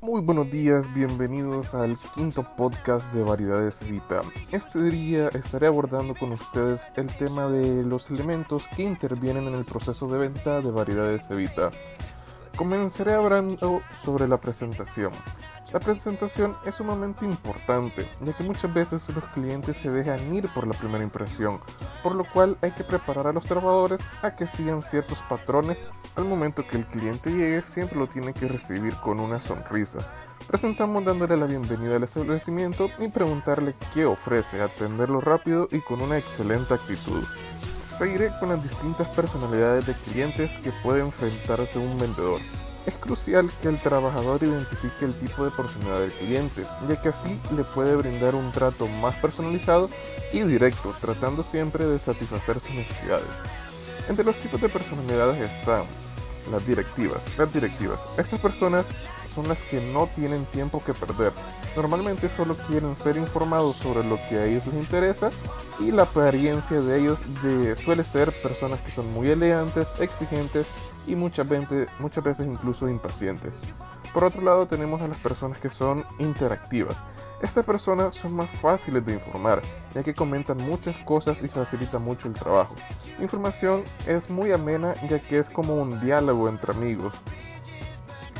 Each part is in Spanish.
Muy buenos días, bienvenidos al quinto podcast de Variedades Vita. Este día estaré abordando con ustedes el tema de los elementos que intervienen en el proceso de venta de Variedades Evita. Comenzaré hablando sobre la presentación. La presentación es sumamente importante, ya que muchas veces los clientes se dejan ir por la primera impresión, por lo cual hay que preparar a los trabajadores a que sigan ciertos patrones. Al momento que el cliente llegue, siempre lo tiene que recibir con una sonrisa. Presentamos dándole la bienvenida al establecimiento y preguntarle qué ofrece, atenderlo rápido y con una excelente actitud. Seguiré con las distintas personalidades de clientes que puede enfrentarse un vendedor. Es crucial que el trabajador identifique el tipo de personalidad del cliente, ya que así le puede brindar un trato más personalizado y directo, tratando siempre de satisfacer sus necesidades. Entre los tipos de personalidades están las directivas. Las directivas. Estas personas son las que no tienen tiempo que perder. Normalmente solo quieren ser informados sobre lo que a ellos les interesa y la apariencia de ellos suele ser personas que son muy elegantes, exigentes y muchas veces, muchas veces incluso impacientes. Por otro lado tenemos a las personas que son interactivas. Estas personas son más fáciles de informar, ya que comentan muchas cosas y facilitan mucho el trabajo. La información es muy amena, ya que es como un diálogo entre amigos.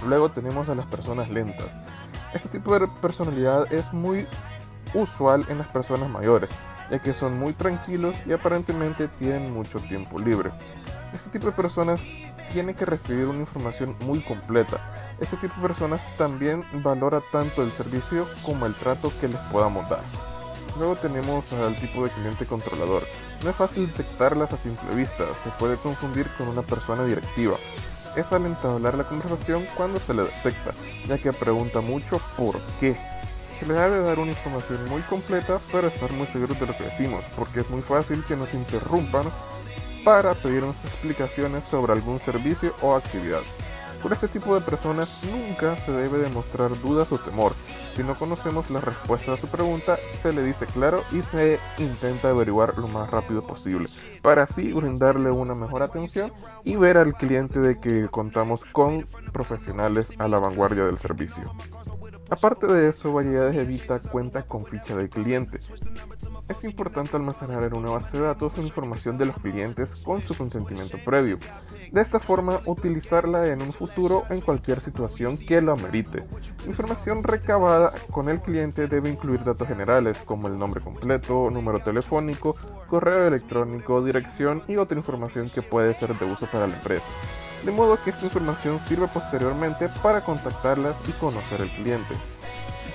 Luego tenemos a las personas lentas. Este tipo de personalidad es muy usual en las personas mayores, ya que son muy tranquilos y aparentemente tienen mucho tiempo libre. Este tipo de personas tiene que recibir una información muy completa. Este tipo de personas también valora tanto el servicio como el trato que les podamos dar. Luego tenemos al tipo de cliente controlador. No es fácil detectarlas a simple vista, se puede confundir con una persona directiva. Es al entablar la conversación cuando se le detecta, ya que pregunta mucho por qué. Se le debe dar una información muy completa para estar muy seguros de lo que decimos, porque es muy fácil que nos interrumpan para pedirnos explicaciones sobre algún servicio o actividad. Con este tipo de personas nunca se debe demostrar dudas o temor. Si no conocemos la respuesta a su pregunta, se le dice claro y se intenta averiguar lo más rápido posible, para así brindarle una mejor atención y ver al cliente de que contamos con profesionales a la vanguardia del servicio. Aparte de eso, Variedades Evita cuenta con ficha de cliente. Es importante almacenar en una base de datos la información de los clientes con su consentimiento previo. De esta forma, utilizarla en un futuro en cualquier situación que lo amerite. Información recabada con el cliente debe incluir datos generales como el nombre completo, número telefónico, correo electrónico, dirección y otra información que puede ser de uso para la empresa de modo que esta información sirve posteriormente para contactarlas y conocer al cliente.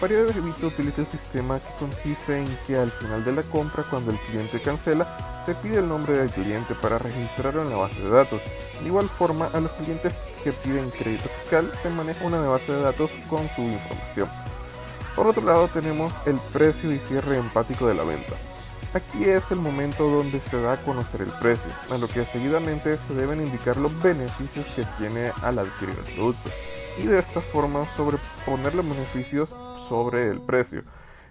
Variedades Evita utiliza el sistema que consiste en que al final de la compra, cuando el cliente cancela, se pide el nombre del cliente para registrarlo en la base de datos. De igual forma, a los clientes que piden crédito fiscal se maneja una base de datos con su información. Por otro lado, tenemos el precio y cierre empático de la venta. Aquí es el momento donde se da a conocer el precio, a lo que seguidamente se deben indicar los beneficios que tiene al adquirir el producto y de esta forma sobreponer los beneficios sobre el precio.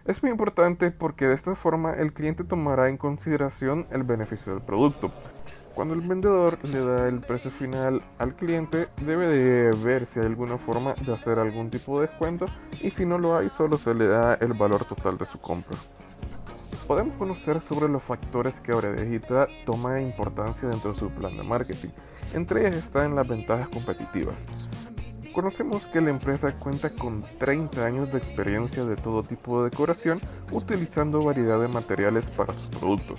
Es muy importante porque de esta forma el cliente tomará en consideración el beneficio del producto. Cuando el vendedor le da el precio final al cliente, debe de ver si hay alguna forma de hacer algún tipo de descuento y si no lo hay, solo se le da el valor total de su compra podemos conocer sobre los factores que Digita toma importancia dentro de su plan de marketing. Entre ellas están las ventajas competitivas. Conocemos que la empresa cuenta con 30 años de experiencia de todo tipo de decoración utilizando variedad de materiales para sus productos.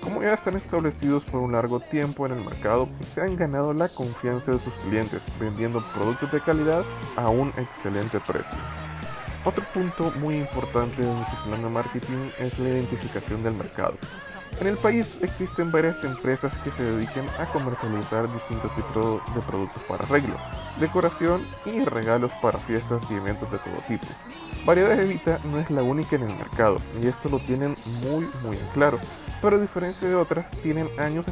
Como ya están establecidos por un largo tiempo en el mercado, se han ganado la confianza de sus clientes vendiendo productos de calidad a un excelente precio. Otro punto muy importante en su plan de marketing es la identificación del mercado. En el país existen varias empresas que se dedican a comercializar distintos tipos de productos para arreglo, decoración y regalos para fiestas y eventos de todo tipo. Variedad Evita no es la única en el mercado y esto lo tienen muy muy en claro, pero a diferencia de otras tienen años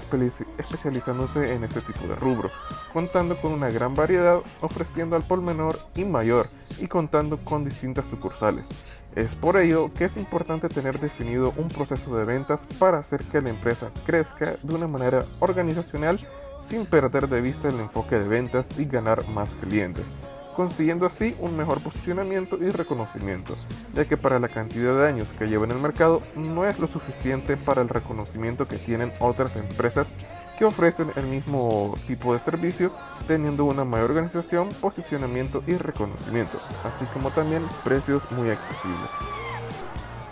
especializándose en este tipo de rubro, contando con una gran variedad, ofreciendo al por menor y mayor y contando con distintas sucursales. Es por ello que es importante tener definido un proceso de ventas para hacer que la empresa crezca de una manera organizacional sin perder de vista el enfoque de ventas y ganar más clientes. consiguiendo así un mejor posicionamiento y reconocimiento, ya que para la cantidad de años que lleva en el mercado no es lo suficiente para el reconocimiento que tienen otras empresas que ofrecen el mismo tipo de servicio, teniendo una mayor organización, posicionamiento y reconocimiento, así como también precios muy accesibles.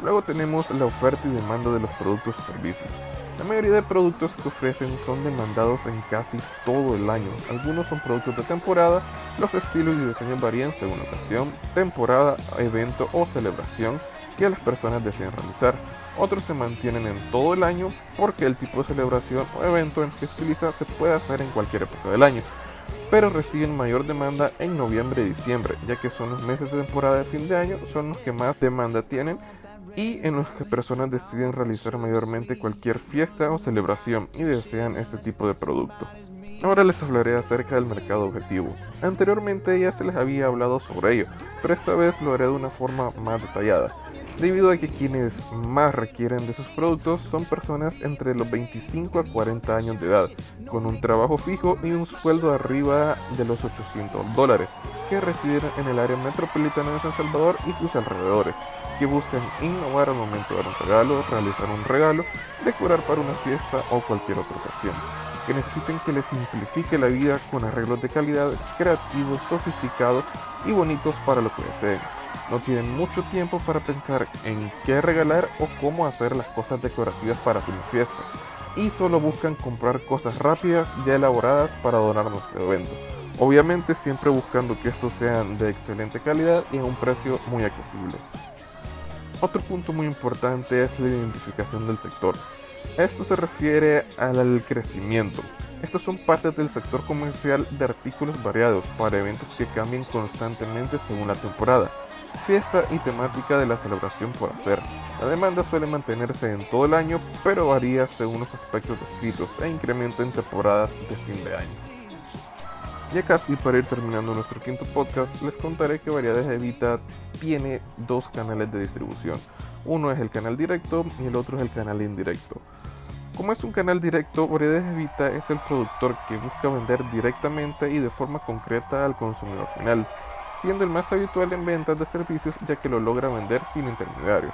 Luego tenemos la oferta y demanda de los productos y servicios. La mayoría de productos que ofrecen son demandados en casi todo el año. Algunos son productos de temporada, los estilos y diseños varían según ocasión, temporada, evento o celebración que las personas desean realizar. Otros se mantienen en todo el año porque el tipo de celebración o evento en que se utiliza se puede hacer en cualquier época del año, pero reciben mayor demanda en noviembre y diciembre, ya que son los meses de temporada de fin de año, son los que más demanda tienen y en los que personas deciden realizar mayormente cualquier fiesta o celebración y desean este tipo de producto. Ahora les hablaré acerca del mercado objetivo. Anteriormente ya se les había hablado sobre ello, pero esta vez lo haré de una forma más detallada, debido a que quienes más requieren de sus productos son personas entre los 25 a 40 años de edad, con un trabajo fijo y un sueldo arriba de los 800 dólares, que residen en el área metropolitana de San Salvador y sus alrededores que buscan innovar al momento de dar un regalo, realizar un regalo, decorar para una fiesta o cualquier otra ocasión. Que necesiten que les simplifique la vida con arreglos de calidad, creativos, sofisticados y bonitos para lo que deseen. No tienen mucho tiempo para pensar en qué regalar o cómo hacer las cosas decorativas para su fiesta. Y solo buscan comprar cosas rápidas ya elaboradas para donar nuestro evento. Obviamente siempre buscando que estos sean de excelente calidad y a un precio muy accesible. Otro punto muy importante es la identificación del sector. Esto se refiere al crecimiento. Estos son partes del sector comercial de artículos variados para eventos que cambian constantemente según la temporada, fiesta y temática de la celebración por hacer. La demanda suele mantenerse en todo el año, pero varía según los aspectos descritos e incrementa en temporadas de fin de año. Ya casi para ir terminando nuestro quinto podcast, les contaré que Variedades Evita tiene dos canales de distribución. Uno es el canal directo y el otro es el canal indirecto. Como es un canal directo, Variedades Evita es el productor que busca vender directamente y de forma concreta al consumidor final, siendo el más habitual en ventas de servicios ya que lo logra vender sin intermediarios.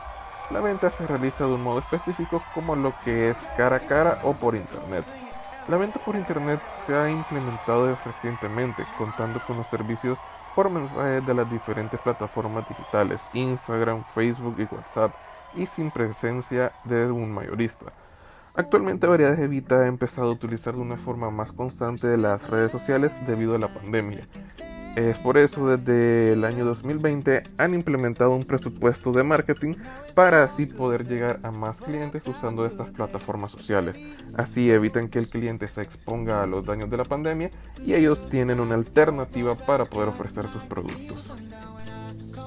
La venta se realiza de un modo específico como lo que es cara a cara o por internet. La venta por internet se ha implementado recientemente, contando con los servicios por mensaje de las diferentes plataformas digitales, Instagram, Facebook y WhatsApp, y sin presencia de un mayorista. Actualmente Variedades Evita ha empezado a utilizar de una forma más constante las redes sociales debido a la pandemia, es por eso desde el año 2020 han implementado un presupuesto de marketing para así poder llegar a más clientes usando estas plataformas sociales. Así evitan que el cliente se exponga a los daños de la pandemia y ellos tienen una alternativa para poder ofrecer sus productos.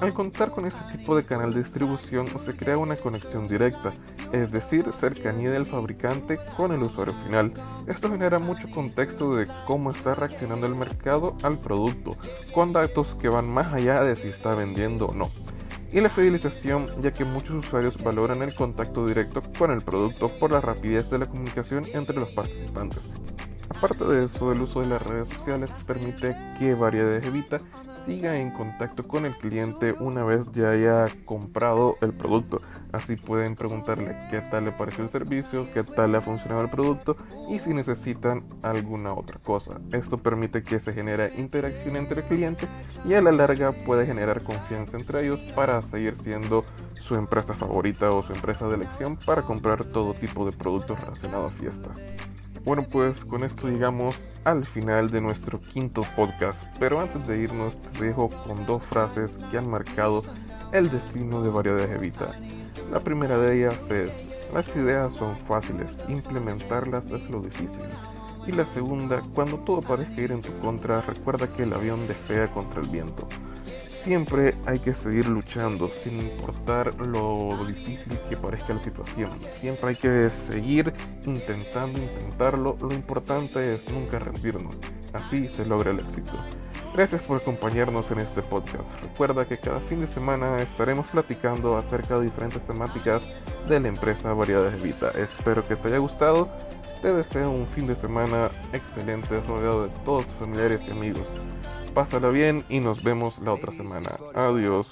Al contar con este tipo de canal de distribución se crea una conexión directa, es decir, cercanía del fabricante con el usuario final. Esto genera mucho contexto de cómo está reaccionando el mercado al producto, con datos que van más allá de si está vendiendo o no. Y la fidelización, ya que muchos usuarios valoran el contacto directo con el producto por la rapidez de la comunicación entre los participantes. Aparte de eso, el uso de las redes sociales permite que Variedades Evita siga en contacto con el cliente una vez ya haya comprado el producto. Así pueden preguntarle qué tal le pareció el servicio, qué tal le ha funcionado el producto y si necesitan alguna otra cosa. Esto permite que se genere interacción entre el cliente y a la larga puede generar confianza entre ellos para seguir siendo su empresa favorita o su empresa de elección para comprar todo tipo de productos relacionados a fiestas. Bueno, pues con esto llegamos al final de nuestro quinto podcast, pero antes de irnos te dejo con dos frases que han marcado el destino de Variedades Evita. La primera de ellas es, las ideas son fáciles, implementarlas es lo difícil. Y la segunda, cuando todo parezca ir en tu contra, recuerda que el avión despega contra el viento siempre hay que seguir luchando sin importar lo difícil que parezca la situación. Siempre hay que seguir intentando intentarlo. Lo importante es nunca rendirnos. Así se logra el éxito. Gracias por acompañarnos en este podcast. Recuerda que cada fin de semana estaremos platicando acerca de diferentes temáticas de la empresa Variedades Vita. Espero que te haya gustado. Te deseo un fin de semana excelente rodeado de todos tus familiares y amigos. Pásala bien y nos vemos la otra semana. Adiós.